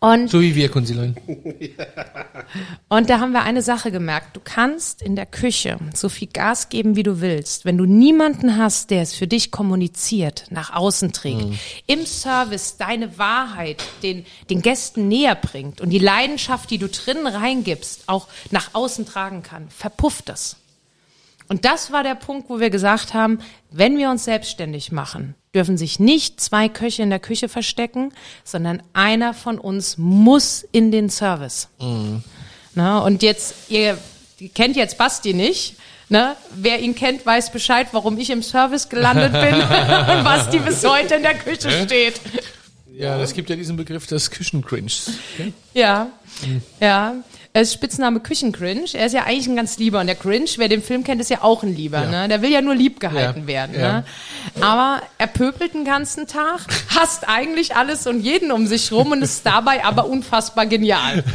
Und So wie wir, Kunzilein. (laughs) und da haben wir eine Sache gemerkt. Du kannst in der Küche so viel Gas geben, wie du willst. Wenn du niemanden hast, der es für dich kommuniziert, nach außen trägt, im Service deine Wahrheit den, den Gästen näher bringt und die Leidenschaft, die du drinnen reingibst, auch nach außen tragen kann, verpufft das. Und das war der Punkt, wo wir gesagt haben, wenn wir uns selbstständig machen, dürfen sich nicht zwei Köche in der Küche verstecken, sondern einer von uns muss in den Service. Na, und jetzt, ihr, kennt jetzt Basti nicht. Ne? Wer ihn kennt, weiß Bescheid, warum ich im Service gelandet bin (laughs) und Basti bis heute in der Küche steht. Ja, es gibt ja diesen Begriff des Küchencringes. Okay? Ja, ja. Er ist Spitzname Küchencringe. Er ist ja eigentlich ein ganz lieber. Und der Cringe, wer den Film kennt, ist ja auch ein Lieber. Ne? Der will ja nur lieb gehalten Ja, werden. ja. Ne? Aber er pöbelt den ganzen Tag, (laughs) hasst eigentlich alles und jeden um sich rum und ist dabei aber unfassbar genial. (laughs)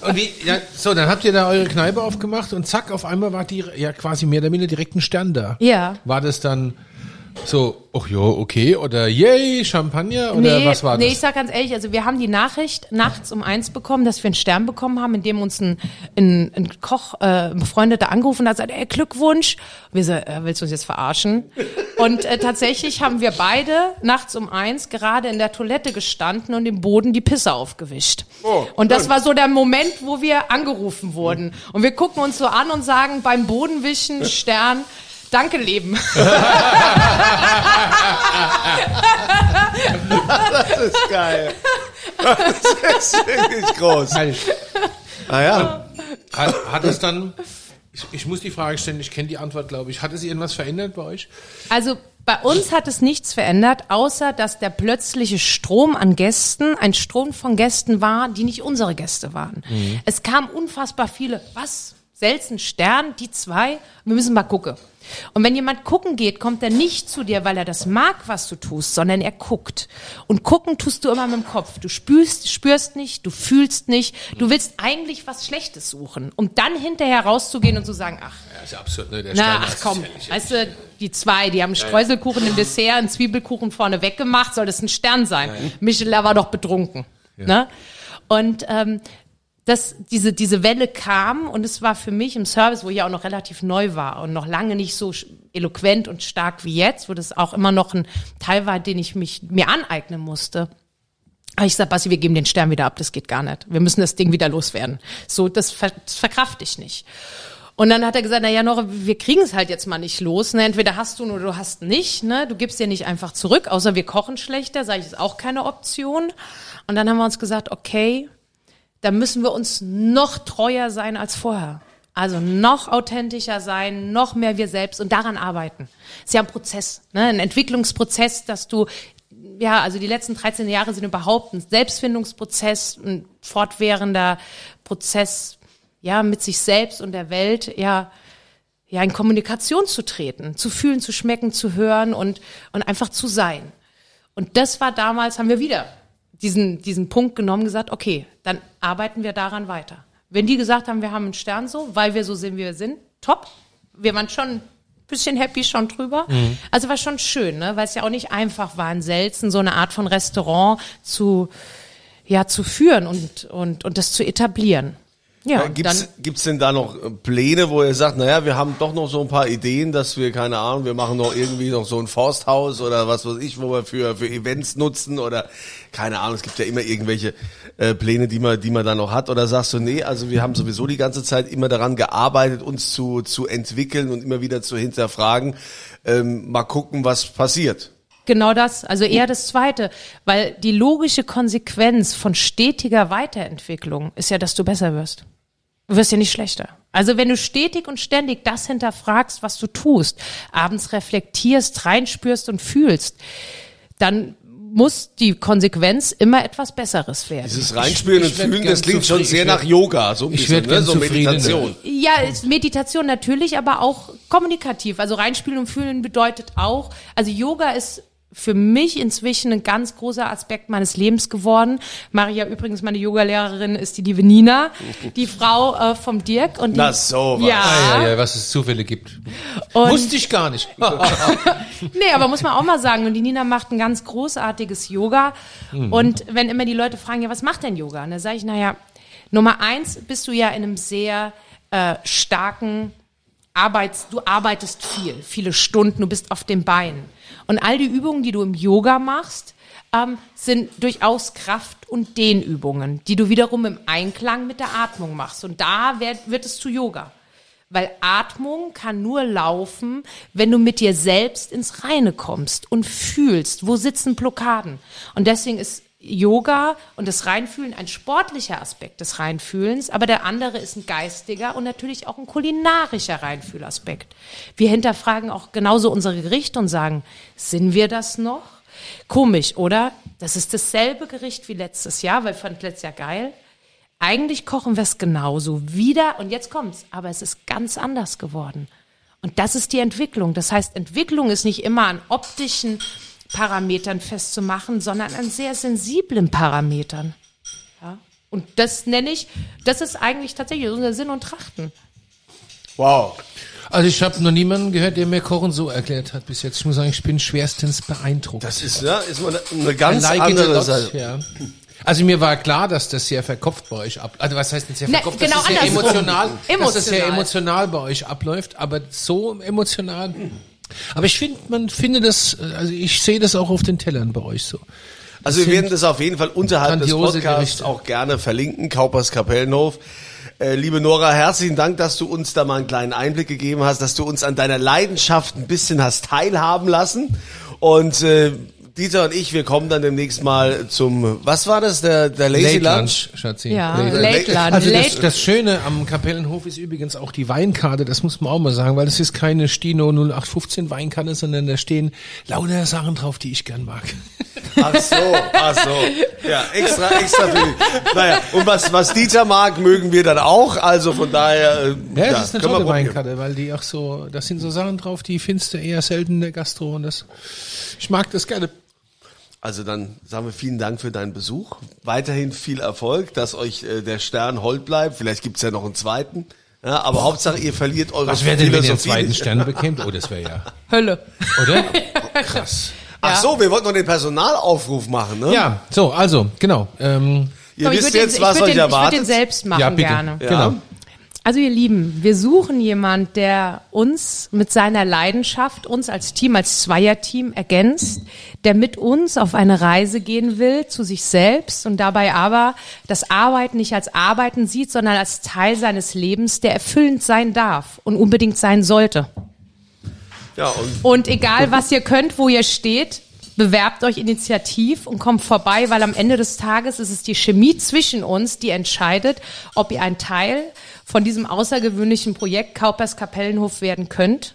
Und wie, ja, so, dann habt ihr da eure Kneipe aufgemacht und zack, auf einmal war die ja quasi mehr oder weniger direkt ein Stern da. Ja. War das dann so, ach ja, okay, oder yay, Champagner, oder was war nee, das? ich sag ganz ehrlich, also wir haben die Nachricht nachts um eins bekommen, dass wir einen Stern bekommen haben, in dem uns ein, ein, ein Koch, äh, ein Befreundeter angerufen hat, sagt, ey, Glückwunsch. Wir so, äh, willst du uns jetzt verarschen? Und äh, tatsächlich haben wir beide nachts um eins gerade in der Toilette gestanden und im Boden die Pisse aufgewischt. und das war so der Moment, wo wir angerufen wurden. Und wir gucken uns so an und sagen beim Bodenwischen Stern, Danke, Leben. (laughs) Das ist geil. Das ist wirklich groß. Naja, Hat, hat es dann, ich, ich muss die Frage stellen, ich kenne die Antwort, glaube ich. Hat es irgendwas verändert bei euch? Also bei uns hat es nichts verändert, außer dass der plötzliche Strom an Gästen ein Strom von Gästen war, die nicht unsere Gäste waren. Es kamen unfassbar viele. Was? Selten Stern, die zwei? Wir müssen mal gucken. Und wenn jemand gucken geht, kommt er nicht zu dir, weil er das mag, was du tust, sondern er guckt. Und gucken tust du immer mit dem Kopf. Du spürst, spürst nicht, du fühlst nicht. Du willst eigentlich was Schlechtes suchen, um dann hinterher rauszugehen und zu sagen, ach, Ja, ist ja absurd, ne? Der na, ach komm, ja weißt du, die zwei, die haben Streuselkuchen im Dessert, einen Zwiebelkuchen vorne weggemacht, soll das ein Stern sein? Michelin war doch betrunken. Ne? Und ähm, das, diese, diese Welle kam und es war für mich im Service, wo ich ja auch noch relativ neu war und noch lange nicht so eloquent und stark wie jetzt, wo das auch immer noch ein Teil war, den ich mich mir aneignen musste. Aber ich sag, Basti, wir geben den Stern wieder ab, das geht gar nicht. Wir müssen das Ding wieder loswerden. So, das, ver das verkraft ich nicht. Und dann hat er gesagt, na ja, Nora, wir kriegen es halt jetzt mal nicht los. Ne? Entweder hast du oder du hast nicht. Ne? Du gibst dir nicht einfach zurück, außer wir kochen schlechter. Sage ich, ist auch keine Option. Und dann haben wir uns gesagt, okay, da müssen wir uns noch treuer sein als vorher. Also noch authentischer sein, noch mehr wir selbst und daran arbeiten. Ist ja ein Prozess, ne? ein Entwicklungsprozess, dass du, ja, also die letzten 13 Jahre sind überhaupt ein Selbstfindungsprozess, ein fortwährender Prozess, ja, mit sich selbst und der Welt, ja, ja, in Kommunikation zu treten, zu fühlen, zu schmecken, zu hören und, und einfach zu sein. Und das war damals, haben wir wieder diesen, diesen Punkt genommen, gesagt, okay, dann arbeiten wir daran weiter. Wenn die gesagt haben, wir haben einen Stern so, weil wir so sind, wie wir sind, top. Wir waren schon ein bisschen happy schon drüber. Also war schon schön, ne? weil es ja auch nicht einfach war, in Selzen so eine Art von Restaurant zu, ja, zu führen und, und, und das zu etablieren. Ja, und Gibt's, gibt's denn da noch äh, Pläne, wo ihr sagt, naja, wir haben doch noch so ein paar Ideen, dass wir, keine Ahnung, wir machen noch irgendwie noch so ein Forsthaus oder was weiß ich, wo wir für, für Events nutzen oder keine Ahnung, es gibt ja immer irgendwelche äh, Pläne, die man, die man da noch hat oder sagst du, nee, also wir haben sowieso die ganze Zeit immer daran gearbeitet, uns zu, zu entwickeln und immer wieder zu hinterfragen, ähm, mal gucken, was passiert. Genau das, also eher das Zweite, weil die logische Konsequenz von stetiger Weiterentwicklung ist ja, dass du besser wirst. Du wirst ja nicht schlechter. Also wenn du stetig und ständig das hinterfragst, was du tust, abends reflektierst, reinspürst und fühlst, dann muss die Konsequenz immer etwas Besseres werden. Dieses Reinspüren ich und Fühlen, das klingt schon sehr nach Yoga, so ein ich bisschen, ne? so. Meditation. Ja, ist Meditation natürlich, aber auch kommunikativ. Also reinspielen und fühlen bedeutet auch, also Yoga ist für mich inzwischen ein ganz großer Aspekt meines Lebens geworden. Maria übrigens, meine Yogalehrerin, ist die liebe Nina, die Frau äh, vom Dirk. Und die, Na, sowas. Ja, Ah, ja, ja, was es Zufälle gibt. Und- Wusste ich gar nicht. (laughs) (laughs) Nee, aber muss man auch mal sagen. Und die Nina macht ein ganz großartiges Yoga. Und wenn immer die Leute fragen, ja, was macht denn Yoga? Und dann sage ich, naja, Nummer eins bist du ja in einem sehr äh, starken Arbeits, du arbeitest viel, viele Stunden, du bist auf den Beinen. Und all die Übungen, die du im Yoga machst, ähm, sind durchaus Kraft- und Dehnübungen, die du wiederum im Einklang mit der Atmung machst. Und da wird, wird es zu Yoga. Weil Atmung kann nur laufen, wenn du mit dir selbst ins Reine kommst und fühlst, wo sitzen Blockaden. Und deswegen ist Yoga und das Reinfühlen ein sportlicher Aspekt des Reinfühlens, aber der andere ist ein geistiger und natürlich auch ein kulinarischer Reinfühlaspekt. Wir hinterfragen auch genauso unsere Gerichte und sagen, sind wir das noch? Komisch, oder? Das ist dasselbe Gericht wie letztes Jahr, weil ich fand letztes Jahr geil. Eigentlich kochen wir es genauso wieder und jetzt kommt's, aber es ist ganz anders geworden. Und das ist die Entwicklung. Das heißt, Entwicklung ist nicht immer an optischen Parametern festzumachen, sondern an sehr sensiblen Parametern. Ja? Und das nenne ich, das ist eigentlich tatsächlich unser Sinn und Trachten. Wow. Also ich habe noch niemanden gehört, der mir Kochen so erklärt hat bis jetzt. Ich muss sagen, ich bin schwerstens beeindruckt. Das ist, ja, ist eine, eine ganz like andere Seite. Ja. Also mir war klar, dass das sehr verkopft bei euch ab. Also was heißt denn sehr Ne, verkopft? genau dass das sehr andersrum. emotional, dass das sehr Emotional. emotional bei euch abläuft, aber so emotional. Aber ich finde, man finde das, also ich sehe das auch auf den Tellern bei euch so. Also wir werden das auf jeden Fall unterhalb des Podcasts Gerichte. auch gerne verlinken, Kaupers Kapellenhof. Äh, liebe Nora, herzlichen Dank, dass du uns da mal einen kleinen Einblick gegeben hast, dass du uns an deiner Leidenschaft ein bisschen hast teilhaben lassen. Und äh, Dieter und ich, wir kommen dann demnächst mal zum, was war das, der, der Lazy Late Lunch? Lunch, Schatzi. Ja, Late Late Lunch. Also das, das Schöne am Kapellenhof ist übrigens auch die Weinkarte, das muss man auch mal sagen, weil es ist keine Stino 0815 Weinkarte, sondern da stehen lauter Sachen drauf, die ich gern mag. Ach so, ach so. Ja, extra, extra für die. Naja, und was, was Dieter mag, mögen wir dann auch. Also von daher, äh, Ja, das ist eine können wir tolle. Weinkarte, weil die auch so, das sind so Sachen drauf, die findest du eher selten in der Gastro und das, ich mag das gerne. Also dann sagen wir vielen Dank für deinen Besuch. Weiterhin viel Erfolg, dass euch äh, der Stern hold bleibt. Vielleicht gibt's ja noch einen zweiten. Ja, aber Hauptsache, ihr verliert eure Was wäre denn, wenn ihr einen zweiten. Stern bekämt? Oh, das wäre ja, (laughs) Hölle. oder? (laughs) Krass. Ach so, wir wollten noch den Personalaufruf machen, ne? Ja, so, also, genau. Ähm, Ihr ich wisst würd jetzt, den, was euch den, Ich würde erwartet. den selbst machen ja, bitte. gerne. Genau. Also ihr Lieben, wir suchen jemand, der uns mit seiner Leidenschaft, uns als Team, als Zweierteam ergänzt, der mit uns auf eine Reise gehen will zu sich selbst und dabei aber das Arbeiten nicht als Arbeiten sieht, sondern als Teil seines Lebens, der erfüllend sein darf und unbedingt sein sollte. ja, und Und egal, was ihr könnt, wo ihr steht, bewerbt euch initiativ und kommt vorbei, weil am Ende des Tages ist es die Chemie zwischen uns, die entscheidet, ob ihr ein Teil von diesem außergewöhnlichen Projekt Kaupers Kapellenhof werden könnt.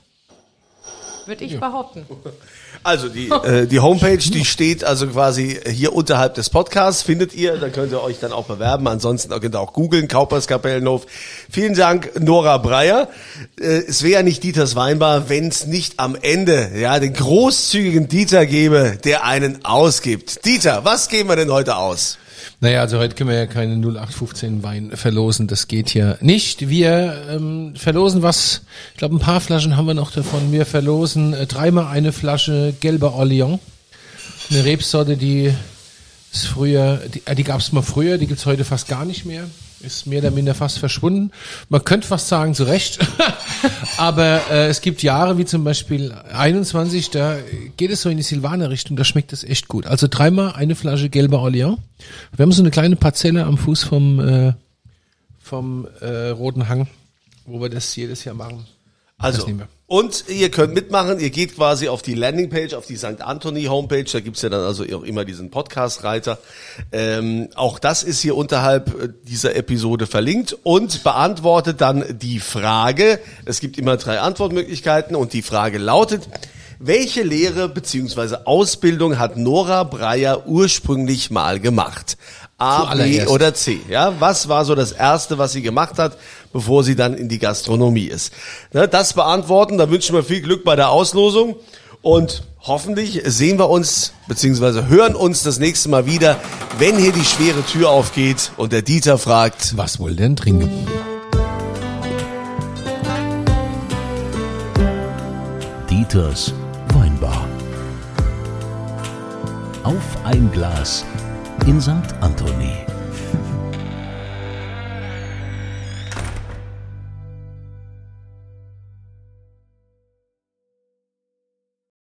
Würde ich behaupten. (laughs) Also die, äh, die Homepage, die steht also quasi hier unterhalb des Podcasts, findet ihr, da könnt ihr euch dann auch bewerben. Ansonsten könnt ihr auch googeln, Kaupers Kapellenhof. Vielen Dank, Nora Breyer. Äh, es wäre ja nicht Dieters Weinbar, wenn es nicht am Ende ja den großzügigen Dieter gäbe, der einen ausgibt. Dieter, was geben wir denn heute aus? Naja, also heute können wir ja keine 0815 Wein verlosen, das geht ja nicht. Wir ähm, verlosen was, ich glaube ein paar Flaschen haben wir noch davon. Wir verlosen äh, dreimal eine Flasche gelber Orleans. Eine Rebsorte, die ist früher, die, äh, die gab es mal früher, die gibt's heute fast gar nicht mehr. Ist mehr oder minder fast verschwunden. Man könnte fast sagen, zu Recht. (laughs) Aber äh, es gibt Jahre, wie zum Beispiel 21, da geht es so in die Silvaner-Richtung, da schmeckt es echt gut. Also dreimal eine Flasche gelber Orleans. Wir haben so eine kleine Parzelle am Fuß vom, äh, vom äh, Roten Hang, wo wir das jedes Jahr machen. Also, und ihr könnt mitmachen, ihr geht quasi auf die Landingpage, auf die St. Anthony Homepage, da gibt's ja dann also auch immer diesen Podcast-Reiter. Ähm, auch das ist hier unterhalb äh, dieser Episode verlinkt und beantwortet dann die Frage, es gibt immer drei Antwortmöglichkeiten und die Frage lautet, welche Lehre beziehungsweise Ausbildung hat Nora Breyer ursprünglich mal gemacht? A, B oder C? Ja, was war so das erste, was sie gemacht hat, bevor sie dann in die Gastronomie ist? Ne, das beantworten, da wünschen wir viel Glück bei der Auslosung und hoffentlich sehen wir uns beziehungsweise hören uns das nächste Mal wieder, wenn hier die schwere Tür aufgeht und der Dieter fragt, Was wohl denn trinken? Dieters Weinbar. Auf ein Glas in St. Anthony.